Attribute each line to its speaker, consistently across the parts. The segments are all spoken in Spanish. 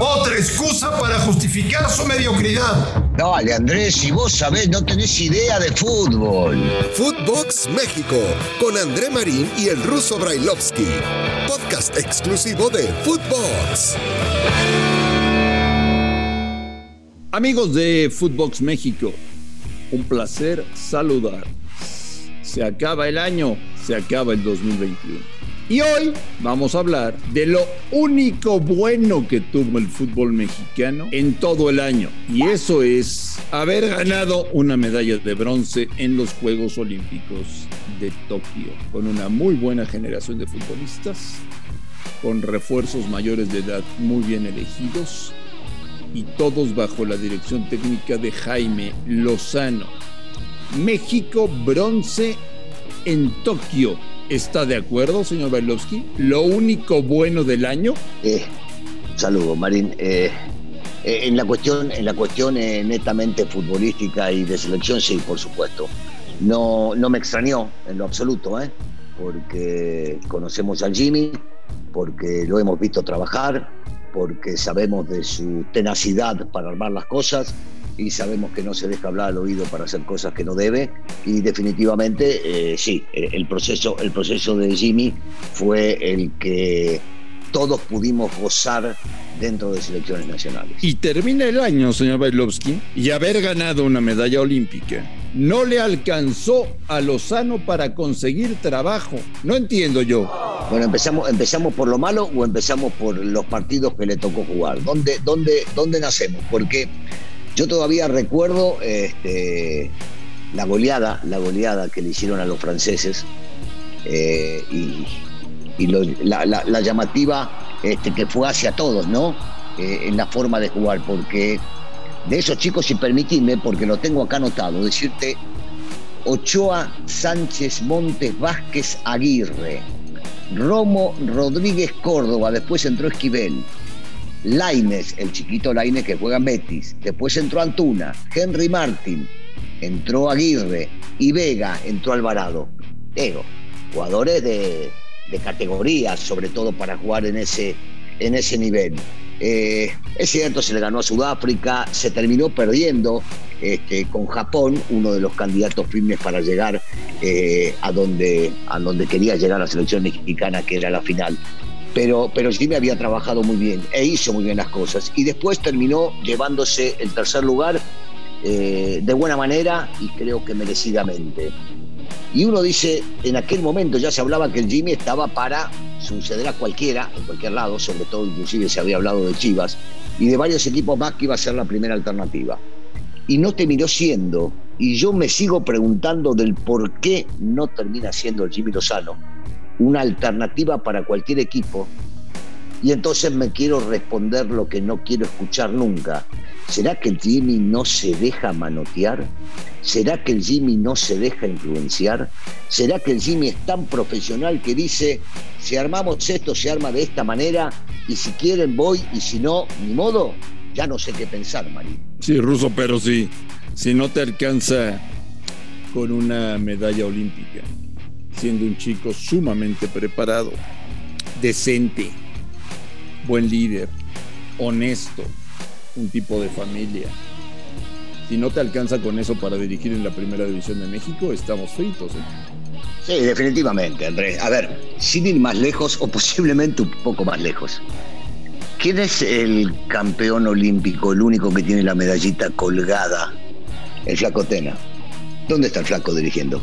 Speaker 1: Otra excusa para justificar su mediocridad.
Speaker 2: Dale, Andrés, si vos sabés, no tenés idea de fútbol.
Speaker 3: Footbox México, con André Marín y el ruso Brailovsky. Podcast exclusivo de Footbox.
Speaker 4: Amigos de Footbox México, un placer saludar. Se acaba el año, se acaba el 2021. Y hoy vamos a hablar de lo único bueno que tuvo el fútbol mexicano en todo el año. Y eso es haber ganado una medalla de bronce en los Juegos Olímpicos de Tokio, con una muy buena generación de futbolistas, con refuerzos mayores de edad muy bien elegidos y todos bajo la dirección técnica de Jaime Lozano. México bronce en Tokio ¿Está de acuerdo, señor Bailovsky? ¿Lo único bueno del año?
Speaker 2: Eh, saludo, Marín. Eh, eh, en la cuestión, en la cuestión netamente futbolística y de selección, sí, por supuesto. No, no me extrañó en lo absoluto, ¿eh? porque conocemos al Jimmy, porque lo hemos visto trabajar, porque sabemos de su tenacidad para armar las cosas y sabemos que no se deja hablar al oído para hacer cosas que no debe y definitivamente eh, sí, el proceso, el proceso de Jimmy fue el que todos pudimos gozar dentro de selecciones nacionales.
Speaker 4: Y termina el año, señor Bailovsky, y haber ganado una medalla olímpica no le alcanzó a Lozano para conseguir trabajo. No entiendo yo.
Speaker 2: Bueno, empezamos, empezamos por lo malo o empezamos por los partidos que le tocó jugar. ¿Dónde, dónde, dónde nacemos? Porque yo todavía recuerdo este, la goleada, la goleada que le hicieron a los franceses eh, y, la, llamativa este, que fue hacia todos, ¿no? Eh, en la forma de jugar, porque de esos chicos, si permitidme, porque lo tengo acá anotado, decirte Ochoa, Sánchez, Montes, Vázquez, Aguirre, Romo, Rodríguez, Córdoba, después entró Esquivel, Laines, el chiquito Laines que juega en Betis. Después entró Antuna, Henry Martin, entró Aguirre y Vega entró Alvarado. Pero jugadores de, categoría, sobre todo para jugar en ese, en ese nivel. Eh, es cierto, se le ganó a Sudáfrica, se terminó perdiendo este, con Japón, uno de los candidatos firmes para llegar eh, a, donde, a donde quería llegar la selección mexicana, que era la final pero, Jimmy había trabajado muy bien e hizo muy bien las cosas. Y después terminó llevándose el tercer lugar eh, de buena manera y creo que merecidamente. Y uno dice, en aquel momento ya se hablaba que el Jimmy estaba para suceder a cualquiera, en cualquier lado, sobre todo inclusive se había hablado de Chivas y de varios equipos más que iba a ser la primera alternativa. Y no terminó siendo, y yo me sigo preguntando del por qué no termina siendo el Jimmy Lozano una alternativa para cualquier equipo. Y entonces me quiero responder lo que no quiero escuchar nunca. ¿Será que el Jimmy no se deja manotear? ¿Será que el Jimmy no se deja influenciar? ¿Será que el Jimmy es tan profesional que dice, si armamos esto, se arma de esta manera, y si quieren voy, y si no, ni modo? Ya no sé qué pensar, Marín.
Speaker 4: Sí, Ruso, pero sí, si no te alcanza con una medalla olímpica, siendo un chico sumamente preparado, decente, buen líder, honesto, un tipo de familia. Si no te alcanza con eso para dirigir en la primera división de México, estamos fritos. ¿eh?
Speaker 2: Sí, definitivamente, Andrés. A ver, sin ir más lejos o posiblemente un poco más lejos. ¿Quién es el campeón olímpico, el único que tiene la medallita colgada? El flaco Tena. ¿Dónde está el flaco dirigiendo?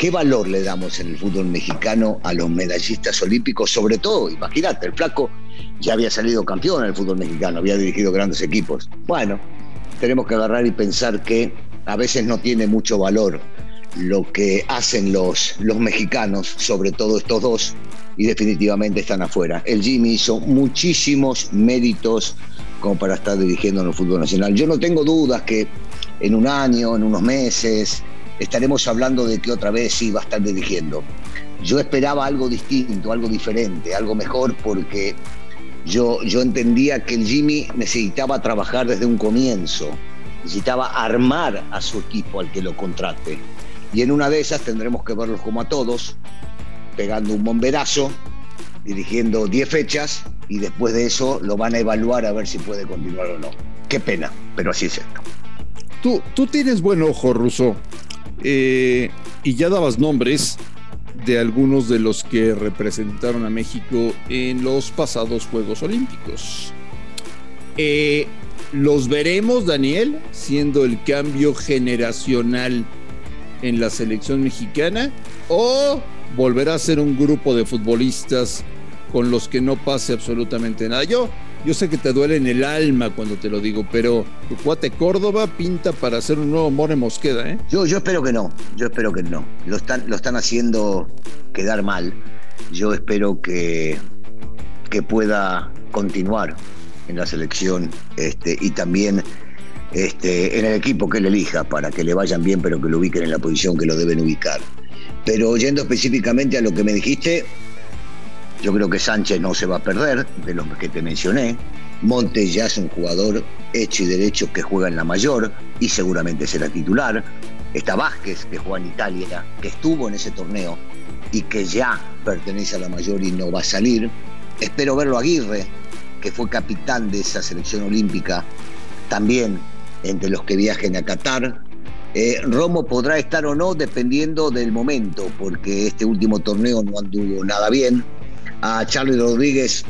Speaker 2: ¿Qué valor le damos en el fútbol mexicano a los medallistas olímpicos? Sobre todo, imagínate, el flaco ya había salido campeón en el fútbol mexicano, había dirigido grandes equipos. Bueno, tenemos que agarrar y pensar que a veces no tiene mucho valor lo que hacen los, los mexicanos, sobre todo estos dos, y definitivamente están afuera. El Jimmy hizo muchísimos méritos como para estar dirigiendo en el fútbol nacional. Yo no tengo dudas que en un año, en unos meses, estaremos hablando de que otra vez sí va a estar dirigiendo. Yo esperaba algo distinto, algo diferente, algo mejor, porque yo, yo entendía que el Jimmy necesitaba trabajar desde un comienzo, necesitaba armar a su equipo al que lo contrate. Y en una de esas tendremos que verlos como a todos, pegando un bomberazo, dirigiendo 10 fechas y después de eso lo van a evaluar a ver si puede continuar o no. Qué pena, pero así es esto.
Speaker 4: Tú, tú tienes buen ojo, Russo, eh, y ya dabas nombres de algunos de los que representaron a México en los pasados Juegos Olímpicos. Eh, ¿Los veremos, Daniel, siendo el cambio generacional en la selección mexicana? ¿O volverá a ser un grupo de futbolistas con los que no pase absolutamente nada? Yo, yo sé que te duele en el alma cuando te lo digo, pero tu cuate Córdoba pinta para hacer un nuevo More Mosqueda, ¿eh?
Speaker 2: Yo, yo espero que no, yo espero que no. Lo están, lo están haciendo quedar mal. Yo espero que, que pueda continuar en la selección este, y también este, en el equipo que él elija para que le vayan bien, pero que lo ubiquen en la posición que lo deben ubicar. Pero yendo específicamente a lo que me dijiste, yo creo que Sánchez no se va a perder, de los que te mencioné. Montes ya es un jugador hecho y derecho que juega en la mayor y seguramente será titular. Está Vázquez, que juega en Italia, que estuvo en ese torneo y que ya pertenece a la mayor y no va a salir. Espero verlo Aguirre, que fue capitán de esa selección olímpica, también entre los que viajen a Qatar. Eh, Romo podrá estar o no dependiendo del momento, porque este último torneo no anduvo nada bien. A Charlie Rodríguez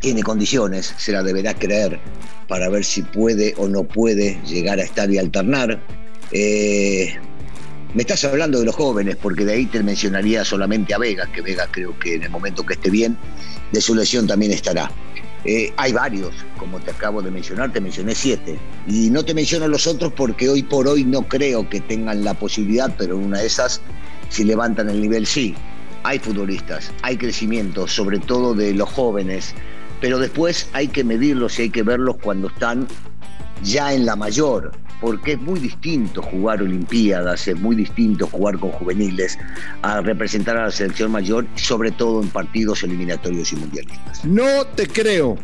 Speaker 2: tiene condiciones, se la deberá creer para ver si puede o no puede llegar a estar y alternar. Eh, me estás hablando de los jóvenes, porque de ahí te mencionaría solamente a Vega, que Vega creo que en el momento que esté bien, de su lesión también estará. Eh, hay varios, como te acabo de mencionar, te mencioné siete. Y no te menciono los otros porque hoy por hoy no creo que tengan la posibilidad, pero una de esas, si levantan el nivel, sí. Hay futbolistas, hay crecimiento, sobre todo de los jóvenes, pero después hay que medirlos y hay que verlos cuando están ya en la mayor, porque es muy distinto jugar Olimpiadas, es muy distinto jugar con juveniles, a representar a la selección mayor, sobre todo en partidos eliminatorios y mundialistas.
Speaker 4: No te creo.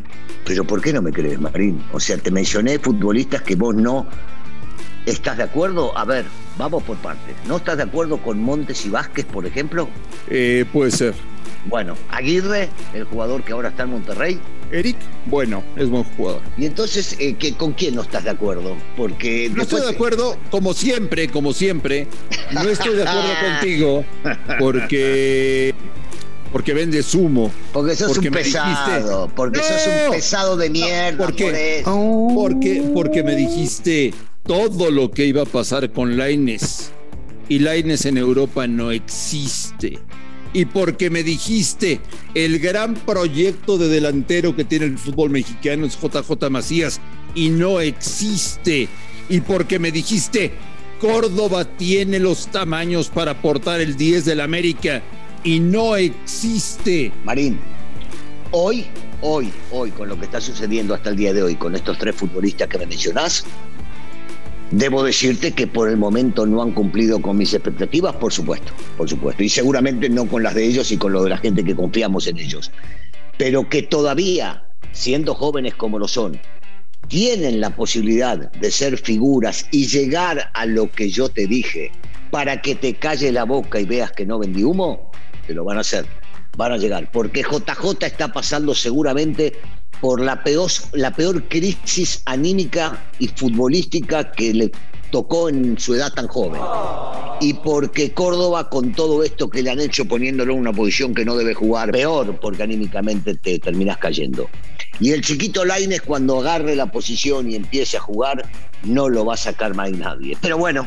Speaker 2: Pero ¿por qué no me crees, Marín? O sea, te mencioné futbolistas que vos no estás de acuerdo. A ver, vamos por partes. ¿No estás de acuerdo con Montes y Vázquez, por ejemplo?
Speaker 4: Eh, puede ser.
Speaker 2: Bueno, Aguirre, el jugador que ahora está en Monterrey.
Speaker 4: Eric, bueno, es buen jugador.
Speaker 2: Y entonces, eh, ¿qué, ¿con quién no estás de acuerdo? Porque
Speaker 4: no estoy de acuerdo, como siempre, como siempre, no estoy de acuerdo contigo porque porque vendes humo.
Speaker 2: Porque sos un pesado. porque sos un pesado de mierda.
Speaker 4: porque, porque, porque me dijiste todo lo que iba a pasar con Laines. Y Laines en Europa no existe y porque me dijiste el gran proyecto de delantero que tiene el fútbol mexicano es JJ Macías y no existe. Y porque me dijiste Córdoba tiene los tamaños para aportar el 10 del América y no existe.
Speaker 2: Marín, hoy, hoy, hoy, con lo que está sucediendo hasta el día de hoy, con estos tres futbolistas que me mencionás, Debo decirte que por el momento no han cumplido con mis expectativas, por supuesto, por supuesto, y seguramente no con las de ellos y con lo de la gente que confiamos en ellos, pero que todavía, siendo jóvenes como lo son, tienen la posibilidad de ser figuras y llegar a lo que yo te dije para que te calle la boca y veas que no vendí humo, te lo van a hacer, van a llegar, porque JJ está pasando seguramente por la peor, crisis anímica y futbolística que le tocó en su edad tan joven. Y porque Córdoba, con todo esto que le han hecho poniéndolo en una posición que no debe jugar, peor, porque anímicamente te terminas cayendo. Y el chiquito Laines, cuando agarre la posición y empiece a jugar, no lo va a sacar más nadie. Pero bueno,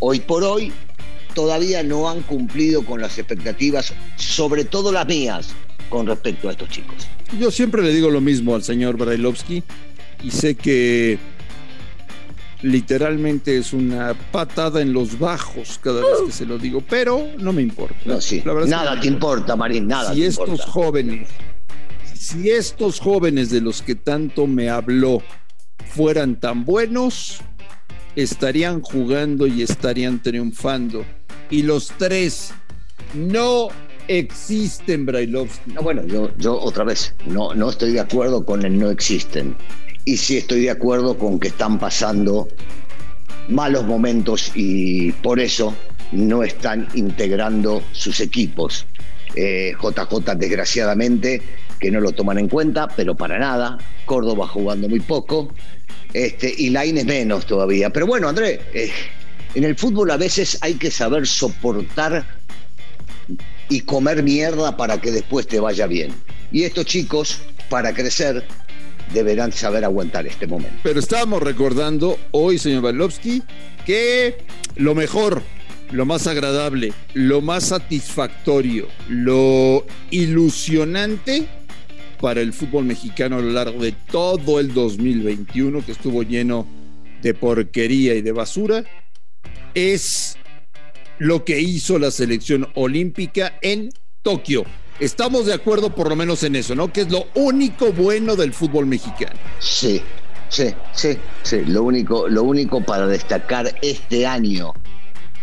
Speaker 2: hoy por hoy todavía no han cumplido con las expectativas, sobre todo las mías, con respecto a estos chicos.
Speaker 4: Yo siempre le digo lo mismo al señor Brailovsky y sé que literalmente es una patada en los bajos cada vez que se lo digo, pero no me importa.
Speaker 2: No, sí. nada te importa, Marín, nada.
Speaker 4: Si estos jóvenes, si estos jóvenes de los que tanto me habló fueran tan buenos, estarían jugando y estarían triunfando. Y los tres no existen, Brailovsky.
Speaker 2: No, bueno, yo, yo otra vez, no, no estoy de acuerdo con el no existen. Y sí estoy de acuerdo con que están pasando malos momentos y por eso no están integrando sus equipos. JJ, eh, desgraciadamente, que no lo toman en cuenta, pero para nada. Córdoba jugando muy poco. Este, y Laines menos todavía. Pero bueno, André, eh, en el fútbol a veces hay que saber soportar y comer mierda para que después te vaya bien. Y estos chicos, para crecer, deberán saber aguantar este momento.
Speaker 4: Pero estábamos recordando hoy, señor Balovsky, que lo mejor, lo más agradable, lo más satisfactorio, lo ilusionante para el fútbol mexicano a lo largo de todo el 2021, que estuvo lleno de porquería y de basura, es lo que hizo la selección olímpica en Tokio. Estamos de acuerdo por lo menos en eso, ¿no? Que es lo único bueno del fútbol mexicano.
Speaker 2: Sí, sí, sí, sí. Lo único, lo único para destacar este año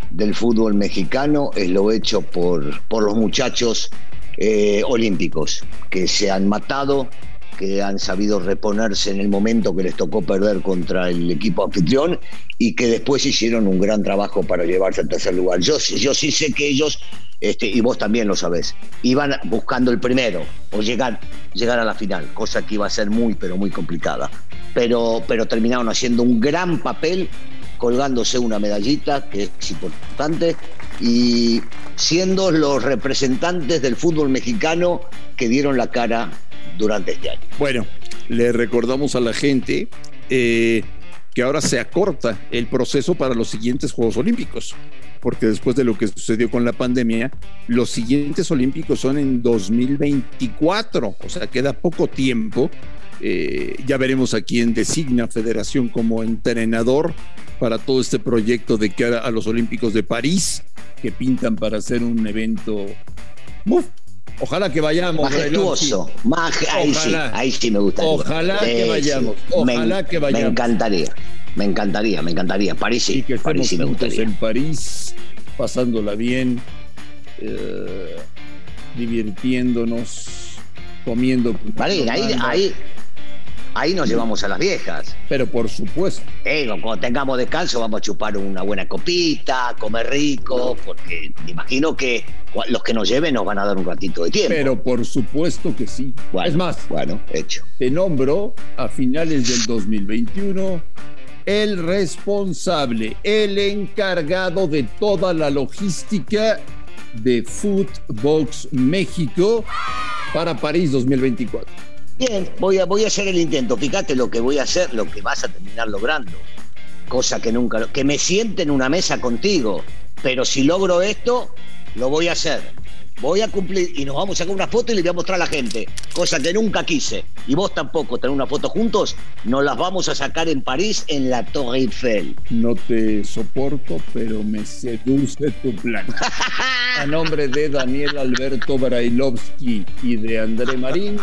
Speaker 2: del fútbol mexicano es lo hecho por, por los muchachos eh, olímpicos, que se han matado, que han sabido reponerse en el momento que les tocó perder contra el equipo anfitrión y que después hicieron un gran trabajo para llevarse al tercer lugar. Yo, sí sé que ellos, este, y vos también lo sabés, iban buscando el primero o llegar, llegar a la final, cosa que iba a ser muy, pero muy complicada. Pero, pero terminaron haciendo un gran papel colgándose una medallita que es importante y siendo los representantes del fútbol mexicano que dieron la cara durante este año.
Speaker 4: Bueno, le recordamos a la gente eh, que ahora se acorta el proceso para los siguientes Juegos Olímpicos, porque después de lo que sucedió con la pandemia, los siguientes Olímpicos son en 2024, o sea, queda poco tiempo. Eh, ya veremos a quién designa Federación como entrenador para todo este proyecto de cara a los Olímpicos de París, que pintan para hacer un evento Ojalá que vayamos.
Speaker 2: Majestuoso. ahí, sí, ahí sí me gustaría.
Speaker 4: Ojalá que vayamos. Ojalá
Speaker 2: me,
Speaker 4: que vayamos.
Speaker 2: Me encantaría. Me encantaría, me encantaría. París sí.
Speaker 4: que
Speaker 2: París sí me gustaría.
Speaker 4: En París, pasándola bien, eh, divirtiéndonos, comiendo.
Speaker 2: Vale, ahí, ahí, ahí nos llevamos a las viejas.
Speaker 4: Pero por supuesto.
Speaker 2: Eh, cuando tengamos descanso vamos a chupar una buena copita, comer rico, porque me imagino que los que nos lleven nos van a dar un ratito de tiempo.
Speaker 4: Pero por supuesto que sí. es más,
Speaker 2: bueno, hecho.
Speaker 4: Te nombro a finales del 2021 el responsable, el encargado de toda la logística de Footbox México para París 2024.
Speaker 2: Bien, voy a, voy a hacer el intento. Fíjate lo que voy a hacer, lo que vas a terminar logrando. Cosa que nunca. Que me siente en una mesa contigo. Pero si logro esto, lo voy a hacer. Voy a cumplir y nos vamos a sacar una foto y le voy a mostrar a la gente, cosa que nunca quise. Y vos tampoco, tener una foto juntos, nos las vamos a sacar en París en la Torre Eiffel.
Speaker 4: No te soporto, pero me seduce tu plan. a nombre de Daniel Alberto Brailovsky y de André Marín,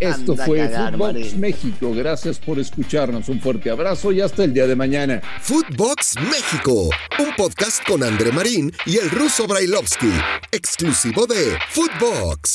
Speaker 4: esto fue Footbox México. Gracias por escucharnos. Un fuerte abrazo y hasta el día de mañana.
Speaker 3: Footbox México, un podcast con André Marín y el ruso Brailovsky, exclusivo de Footbox.